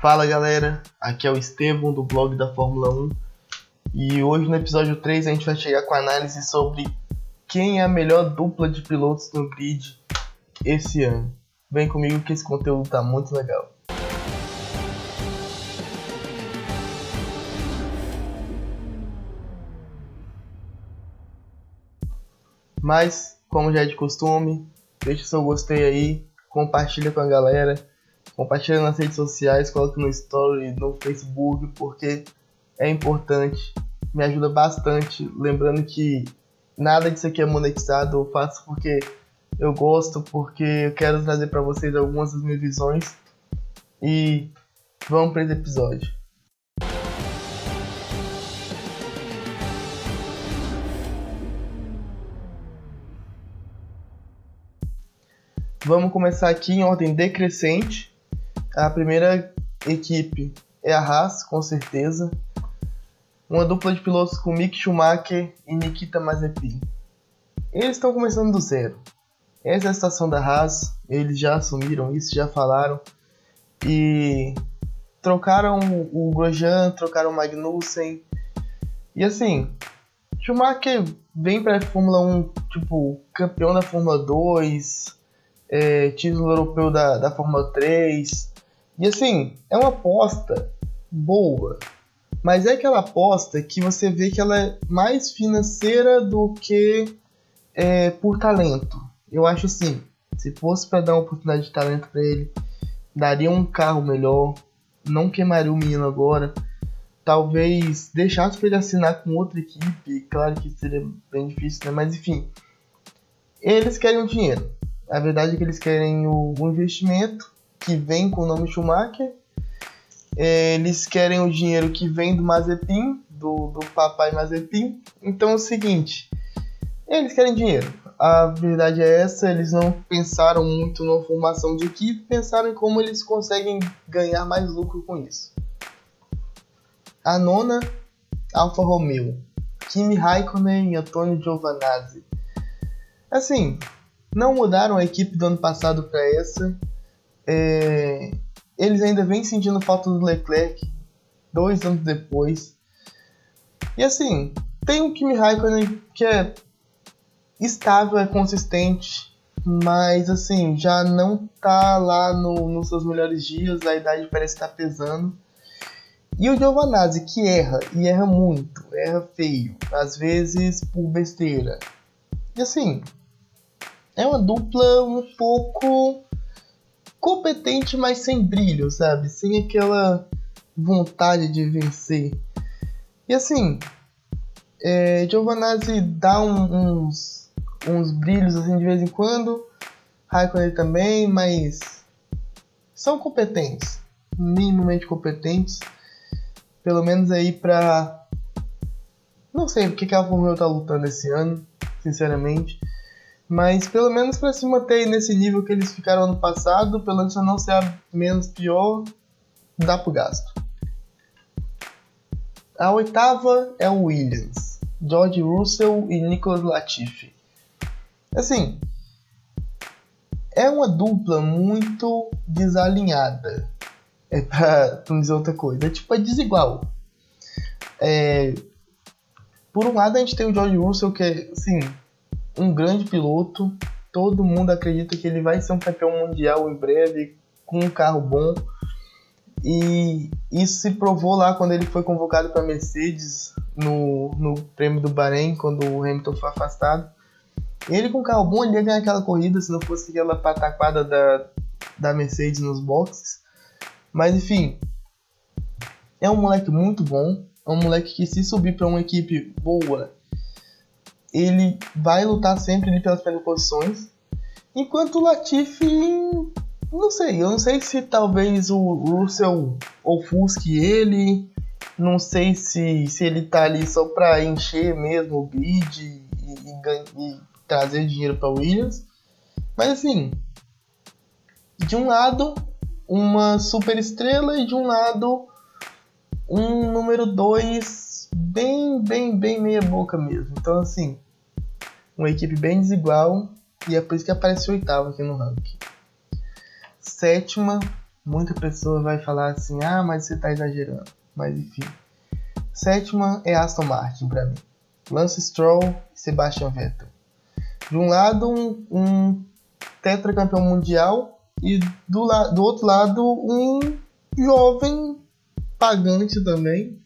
Fala galera, aqui é o Estevam do blog da Fórmula 1 e hoje no episódio 3 a gente vai chegar com a análise sobre quem é a melhor dupla de pilotos no grid esse ano. Vem comigo que esse conteúdo tá muito legal. Mas, como já é de costume, deixa seu gostei aí, compartilha com a galera, compartilha nas redes sociais, coloca no story, no Facebook, porque é importante, me ajuda bastante. Lembrando que nada disso aqui é monetizado, eu faço porque eu gosto, porque eu quero trazer para vocês algumas das minhas visões. E vamos para esse episódio. Vamos começar aqui em ordem decrescente. A primeira equipe é a Haas, com certeza. Uma dupla de pilotos com Mick Schumacher e Nikita Mazepin. Eles estão começando do zero. Essa é a situação da Haas, eles já assumiram isso, já falaram. E trocaram o Grosjean, trocaram o Magnussen. E assim, Schumacher vem para a Fórmula 1, tipo, campeão da Fórmula 2, é, título europeu da, da Fórmula 3. E assim, é uma aposta boa. Mas é aquela aposta que você vê que ela é mais financeira do que é, por talento. Eu acho assim, se fosse para dar uma oportunidade de talento para ele, daria um carro melhor, não queimaria o menino agora, talvez deixasse para ele assinar com outra equipe, claro que seria bem difícil, né? Mas enfim, eles querem o dinheiro. A verdade é que eles querem o, o investimento que vem com o nome Schumacher. Eles querem o dinheiro que vem do Mazepin, do, do papai Mazepin. Então é o seguinte, eles querem dinheiro. A verdade é essa, eles não pensaram muito na formação de equipe, pensaram em como eles conseguem ganhar mais lucro com isso. A nona, Alfa Romeo. Kimi Raikkonen e Antonio Giovanazzi. Assim, não mudaram a equipe do ano passado para essa. É, eles ainda vêm sentindo falta do Leclerc dois anos depois. E assim, tem o Kimi Raikkonen que é estável, é consistente, mas assim, já não tá lá no, nos seus melhores dias, a idade parece estar tá pesando. E o Giovanazzi, que erra, e erra muito, erra feio, às vezes por besteira. E assim, é uma dupla um pouco competente, mas sem brilho, sabe? Sem aquela vontade de vencer. E assim, é, Giovanazzi dá um, uns, uns brilhos assim de vez em quando, Raikkonen também, mas são competentes, minimamente competentes, pelo menos aí pra. Não sei porque que a Fórmula tá lutando esse ano, sinceramente. Mas pelo menos para se manter nesse nível que eles ficaram ano passado, pelo menos não ser a menos pior, dá pro gasto. A oitava é o Williams, George Russell e Nicholas Latifi. Assim, é uma dupla muito desalinhada. É pra não dizer outra coisa. É tipo, é desigual. É... Por um lado, a gente tem o George Russell, que é, assim, um grande piloto. Todo mundo acredita que ele vai ser um campeão mundial em breve, com um carro bom. E isso se provou lá quando ele foi convocado para Mercedes no, no prêmio do Bahrein, quando o Hamilton foi afastado. Ele com carro bom, ele ia ganhar aquela corrida se não fosse aquela pataquada da, da Mercedes nos boxes. Mas enfim, é um moleque muito bom. É um moleque que se subir para uma equipe boa ele vai lutar sempre pelas primeiras posições. Enquanto o Latifi, não sei, eu não sei se talvez o Russell ofusque ele, não sei se, se ele tá ali só para encher mesmo o grid e, e, e trazer dinheiro para Williams. Mas assim, de um lado, uma super estrela e de um lado, um número 2 bem, bem, bem meia boca mesmo. Então, assim, uma equipe bem desigual e é por isso que aparece oitavo aqui no ranking. Sétima, Muita pessoa vai falar assim: ah, mas você tá exagerando. Mas enfim. Sétima é Aston Martin para mim. Lance Stroll e Sebastian Vettel. De um lado, um, um tetracampeão mundial e do, do outro lado, um jovem pagante também.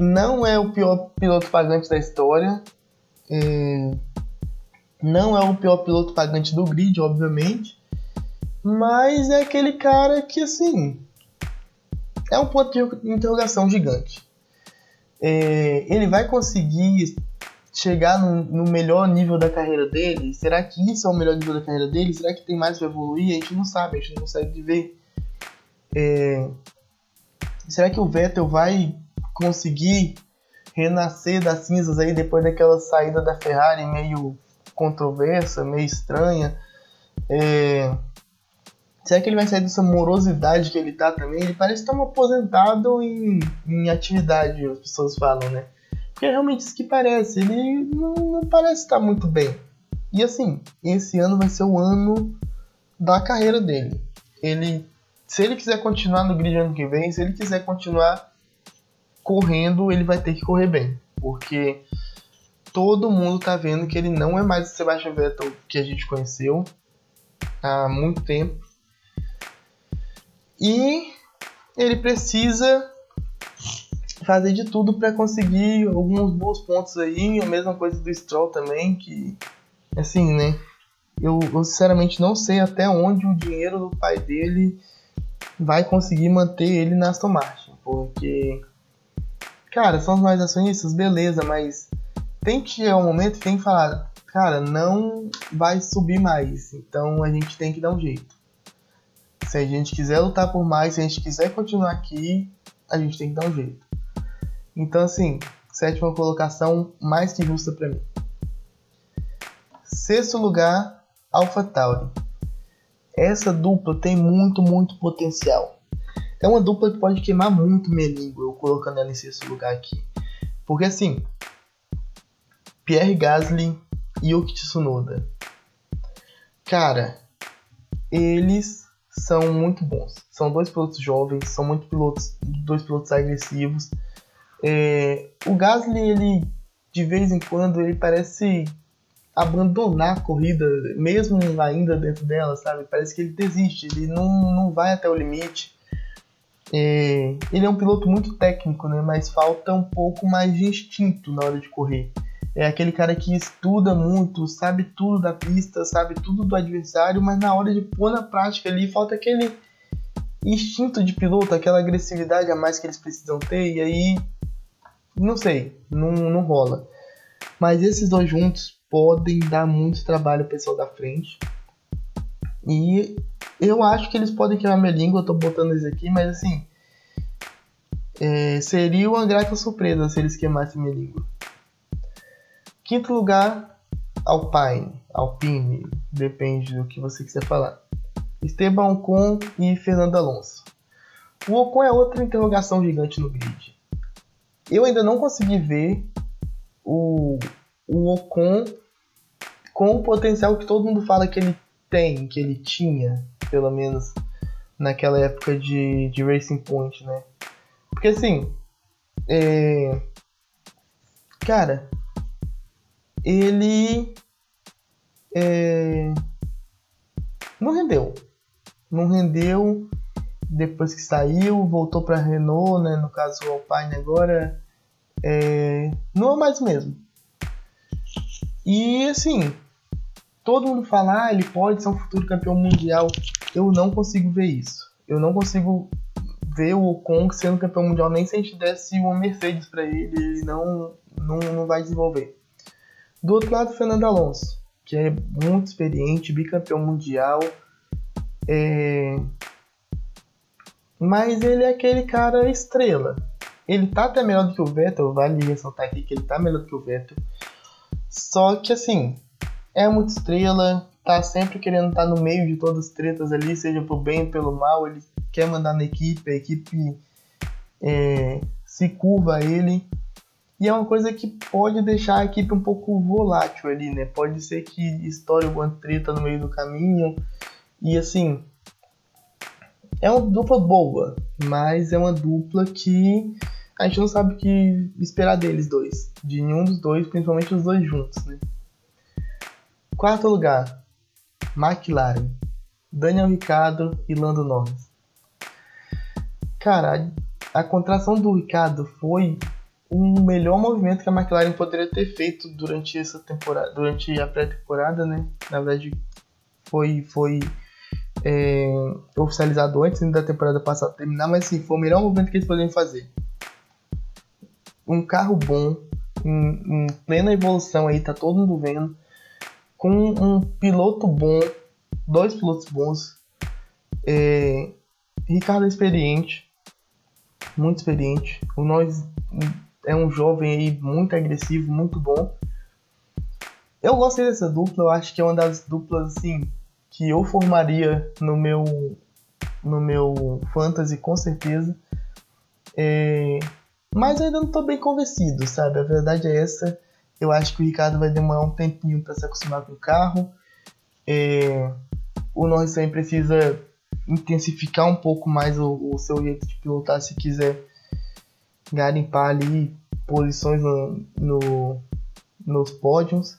Não é o pior piloto pagante da história. É... Não é o pior piloto pagante do grid, obviamente. Mas é aquele cara que, assim, é um ponto de interrogação gigante. É, ele vai conseguir chegar no, no, melhor nível da carreira dele? Será que isso é o melhor nível da carreira dele? Será que tem mais para evoluir? A gente não sabe, a gente não consegue ver. É, será que o Vettel vai conseguir renascer das cinzas aí depois daquela saída da Ferrari meio controversa, meio estranha? É, Será que ele vai sair dessa morosidade que ele tá também? Ele parece estar um aposentado em, em atividade, as pessoas falam, né? Porque é realmente isso que parece. Ele não, não parece estar muito bem. E assim, esse ano vai ser o ano da carreira dele. Ele, se ele quiser continuar no grid ano que vem, se ele quiser continuar correndo, ele vai ter que correr bem, porque todo mundo tá vendo que ele não é mais o Sebastian Vettel que a gente conheceu há muito tempo. E ele precisa fazer de tudo para conseguir alguns bons pontos aí. A mesma coisa do Stroll também, que assim, né? Eu, eu, sinceramente não sei até onde o dinheiro do pai dele vai conseguir manter ele na Aston Martin, porque cara, são os mais acionistas, beleza, mas tem que chegar um momento que tem que falar, cara, não vai subir mais, então a gente tem que dar um jeito. Se a gente quiser lutar por mais, se a gente quiser continuar aqui, a gente tem que dar um jeito. Então, assim, sétima colocação mais que justa para mim. Sexto lugar, AlphaTauri. Essa dupla tem muito, muito potencial. É uma dupla que pode queimar muito minha língua, eu colocando ela em sexto lugar aqui. Porque assim, Pierre Gasly e Yuki Tsunoda. Cara, eles são muito bons. São dois pilotos jovens, são muito pilotos, dois pilotos agressivos. É, o Gasly, ele de vez em quando, ele parece abandonar a corrida, mesmo ainda dentro dela, sabe? Parece que ele desiste, ele não, não vai até o limite. É, ele é um piloto muito técnico, né? Mas falta um pouco mais de instinto na hora de correr é aquele cara que estuda muito, sabe tudo da pista, sabe tudo do adversário, mas na hora de pôr na prática ali falta aquele instinto de piloto, aquela agressividade a mais que eles precisam ter, e aí não sei, não, não rola. Mas esses dois juntos podem dar muito trabalho pro pessoal da frente. E eu acho que eles podem queimar minha língua, eu tô botando eles aqui, mas assim. É, seria uma grata surpresa se eles queimassem minha língua. Quinto lugar, Alpine, Alpine, depende do que você quiser falar. Esteban Ocon e Fernando Alonso. O Ocon é outra interrogação gigante no grid. Eu ainda não consegui ver o, o Ocon com o potencial que todo mundo fala que ele tem, que ele tinha, pelo menos naquela época de, de Racing Point, né? Porque assim, é... cara, ele é, não rendeu. Não rendeu depois que saiu, voltou para Renault, né? No caso o Alpine agora é, não é mais mesmo. E assim, todo mundo fala, ah, ele pode ser um futuro campeão mundial. Eu não consigo ver isso. Eu não consigo ver o Ocon sendo campeão mundial nem se a gente desse uma Mercedes para ele, ele não, não, não vai desenvolver. Do outro lado, Fernando Alonso, que é muito experiente, bicampeão mundial. É... Mas ele é aquele cara estrela. Ele tá até melhor do que o Vettel, vale ressaltar aqui que ele tá melhor do que o Vettel. Só que assim, é muito estrela, tá sempre querendo estar tá no meio de todas as tretas ali, seja pro bem pelo mal, ele quer mandar na equipe, a equipe é, se curva a ele. E é uma coisa que pode deixar a equipe um pouco volátil ali, né? Pode ser que estoure alguma treta no meio do caminho. E assim, é uma dupla boa, mas é uma dupla que a gente não sabe o que esperar deles dois. De nenhum dos dois, principalmente os dois juntos, né? Quarto lugar, McLaren. Daniel Ricciardo e Lando Norris. Cara, a contração do Ricardo foi o melhor movimento que a McLaren poderia ter feito durante essa temporada, durante a pré-temporada, né? Na verdade, foi foi é, oficializado antes da temporada passada terminar, mas sim, foi o melhor movimento que eles poderiam fazer. Um carro bom, em, em plena evolução aí, tá todo mundo vendo, com um piloto bom, dois pilotos bons, é, Ricardo é experiente, muito experiente. O Norris é um jovem aí muito agressivo, muito bom. Eu gostei dessa dupla, eu acho que é uma das duplas assim que eu formaria no meu no meu fantasy com certeza. É... Mas ainda não estou bem convencido, sabe? A verdade é essa. Eu acho que o Ricardo vai demorar um tempinho para se acostumar com o carro. É... O Norris precisa intensificar um pouco mais o, o seu jeito de pilotar se quiser garimpar ali posições no, no, nos pódios.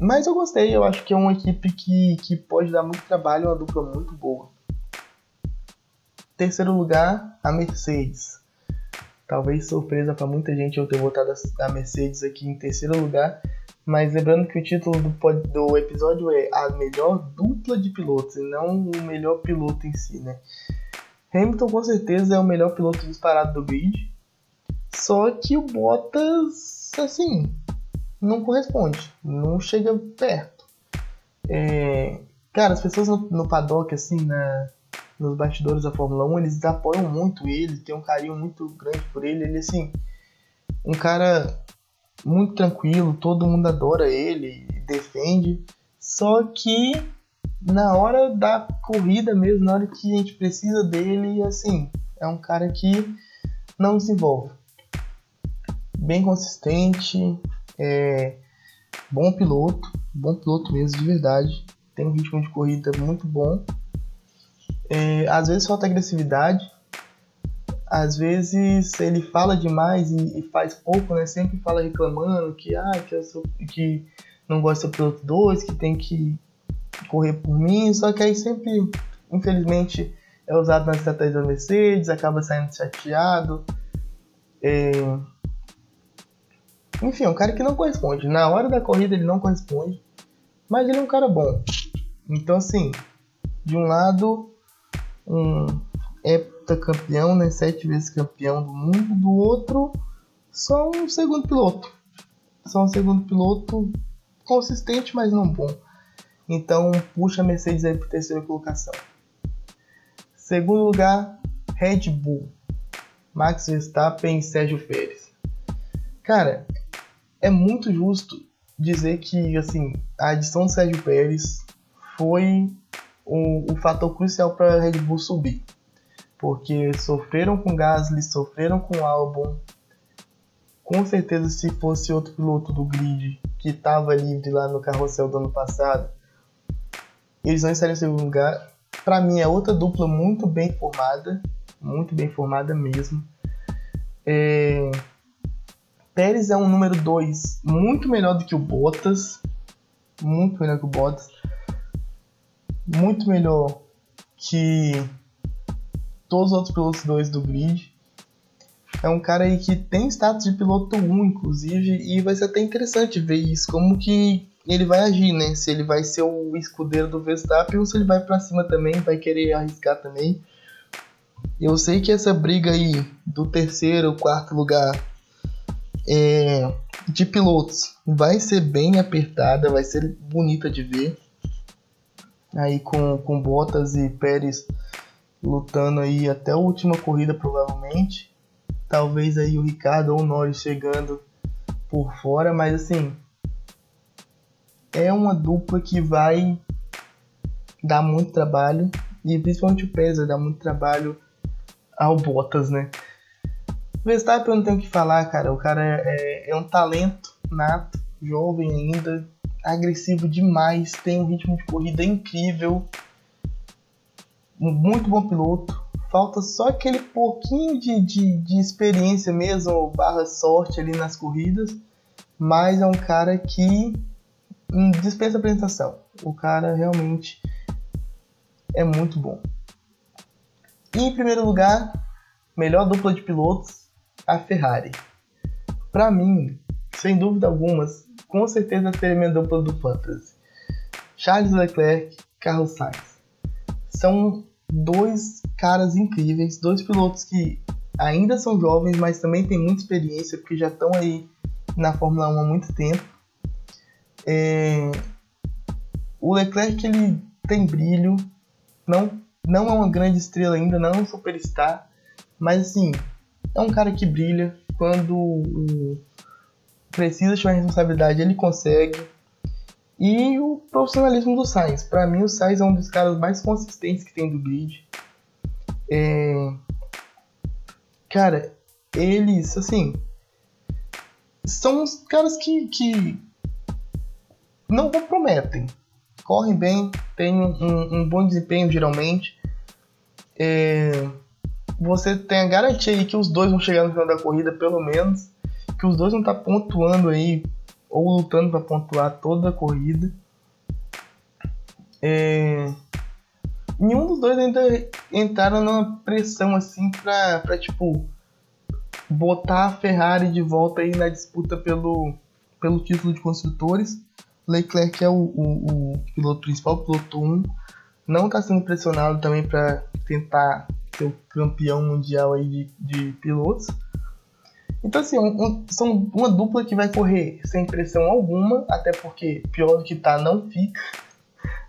Mas eu gostei, eu acho que é uma equipe que, que pode dar muito trabalho, uma dupla muito boa. Terceiro lugar, a Mercedes. Talvez surpresa para muita gente eu ter botado a Mercedes aqui em terceiro lugar, mas lembrando que o título do, do episódio é a melhor dupla de pilotos e não o melhor piloto em si, né? Hamilton com certeza é o melhor piloto disparado do grid, só que o Bottas, assim, não corresponde, não chega perto. É, cara, as pessoas no, no paddock, assim, na, nos bastidores da Fórmula 1, eles apoiam muito ele, tem um carinho muito grande por ele. Ele, assim, um cara muito tranquilo, todo mundo adora ele, defende. Só que na hora da corrida mesmo, na hora que a gente precisa dele, assim, é um cara que não desenvolve. Bem consistente, é, bom piloto, bom piloto mesmo, de verdade. Tem um ritmo de corrida muito bom. É, às vezes falta agressividade. Às vezes ele fala demais e, e, faz pouco, né? Sempre fala reclamando que, ah, que, eu sou, que não gosta do piloto 2, que tem que correr por mim. Só que aí sempre, infelizmente, é usado nas estratégias da Mercedes, acaba saindo chateado. É, enfim, é um cara que não corresponde. Na hora da corrida ele não corresponde, mas ele é um cara bom. Então, assim, de um lado, um heptacampeão, né? Sete vezes campeão do mundo. Do outro, só um segundo piloto. Só um segundo piloto consistente, mas não bom. Então, puxa a Mercedes aí para terceira colocação. Segundo lugar, Red Bull. Max Verstappen e Sérgio Pérez. Cara, é muito justo dizer que assim a adição do Sérgio Pérez foi o, o fator crucial para a Red Bull subir, porque sofreram com Gasly, sofreram com Albon. Com certeza, se fosse outro piloto do grid que estava livre lá no carrossel do ano passado, eles não estariam em segundo lugar. Para mim, é outra dupla muito bem formada, muito bem formada mesmo. É, Pérez é um número 2 muito melhor do que o Bottas. Muito melhor que o Bottas. Muito melhor que todos os outros pilotos 2 do grid. É um cara aí que tem status de piloto 1, inclusive, e vai ser até interessante ver isso, como que ele vai agir, né? Se ele vai ser o escudeiro do Verstappen ou se ele vai para cima também, vai querer arriscar também. Eu sei que essa briga aí do terceiro, quarto lugar é, de pilotos vai ser bem apertada, vai ser bonita de ver. Aí com, com Bottas e Pérez lutando aí até a última corrida provavelmente. Talvez aí o Ricardo ou o Norris chegando por fora, mas assim é uma dupla que vai dar muito trabalho e principalmente o Pérez vai dar muito trabalho ao Bottas, né? Verstappen eu não tenho o que falar, cara. O cara é, é um talento nato, jovem ainda, agressivo demais, tem um ritmo de corrida incrível. um muito bom piloto. Falta só aquele pouquinho de, de, de experiência mesmo, barra sorte ali nas corridas. Mas é um cara que hum, dispensa apresentação. O cara realmente é muito bom. Em primeiro lugar, melhor dupla de pilotos, a Ferrari. Para mim, sem dúvida alguma, com certeza seria minha dupla do Fantasy. Charles Leclerc, Carlos Sainz. São dois caras incríveis, dois pilotos que ainda são jovens, mas também têm muita experiência, porque já estão aí na Fórmula 1 há muito tempo. É... O Leclerc ele tem brilho, não, não é uma grande estrela ainda, não é um superstar, mas assim, é um cara que brilha quando precisa chamar responsabilidade, ele consegue. E o profissionalismo do Sainz. Para mim, o Sainz é um dos caras mais consistentes que tem do grid. É... Cara, eles, assim, são os caras que, que não comprometem. Correm bem, têm um, um bom desempenho geralmente. É... Você tem a garantia aí que os dois vão chegar no final da corrida, pelo menos. Que os dois vão estar pontuando aí, ou lutando para pontuar toda a corrida. É... Nenhum dos dois ainda entraram numa pressão assim pra, pra tipo botar a Ferrari de volta aí na disputa pelo, pelo título de construtores. Leclerc é o, o, o piloto principal, o piloto 1, não está sendo pressionado também para tentar ser o campeão mundial aí de, de pilotos. Então, assim, um, um, são uma dupla que vai correr sem pressão alguma, até porque pior do que tá não fica.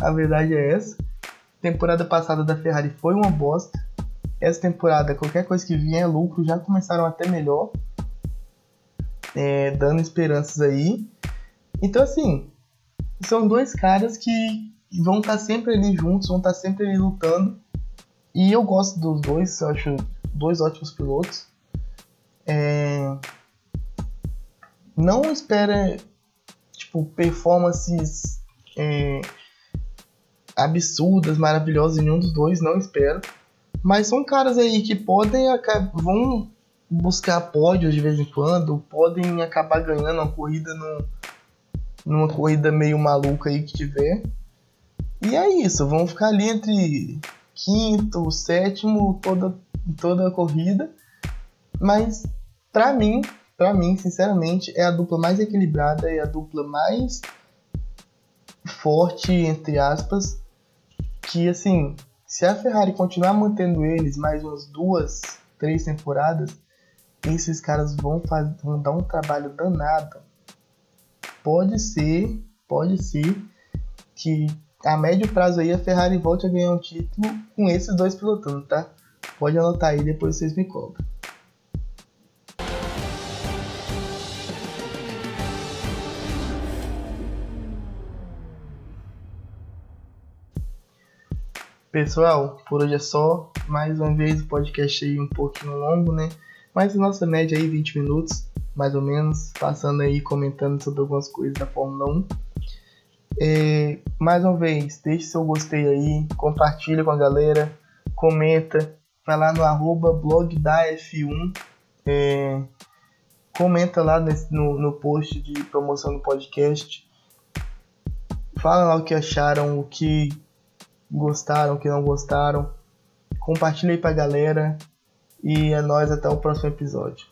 A verdade é essa. temporada passada da Ferrari foi uma bosta essa temporada, qualquer coisa que vier é lucro, já começaram até melhor, é, dando esperanças aí. Então, assim, são dois caras que vão estar tá sempre ali juntos, vão estar tá sempre ali lutando. E eu gosto dos dois, eu acho dois ótimos pilotos. É... Não espera tipo performances é... absurdas, maravilhosas em nenhum dos dois, não espero. Mas são caras aí que podem vão buscar pódios de vez em quando, podem acabar ganhando uma corrida no, numa corrida meio maluca aí que tiver. E é isso, vão ficar ali entre quinto, sétimo, toda, toda a corrida. Mas para mim, para mim, sinceramente, é a dupla mais equilibrada, é a dupla mais forte, entre aspas, que assim, se a Ferrari continuar mantendo eles mais umas duas, três temporadas, esses caras vão, fazer, vão dar um trabalho danado. Pode ser, pode ser que a médio prazo aí a Ferrari volte a ganhar um título com esses dois pilotando, tá? Pode anotar aí, depois vocês me cobram. Pessoal, por hoje é só. Mais uma vez o podcast aí um pouquinho longo, né? Mas nossa média aí 20 minutos, mais ou menos, passando aí comentando sobre algumas coisas da Fórmula 1. É, mais uma vez, deixe seu gostei aí, compartilha com a galera, comenta, vai lá no arroba blog da F1, é, comenta lá nesse, no, no post de promoção do podcast, fala lá o que acharam, o que gostaram, que não gostaram. Compartilhe aí pra galera. E é nóis até o próximo episódio.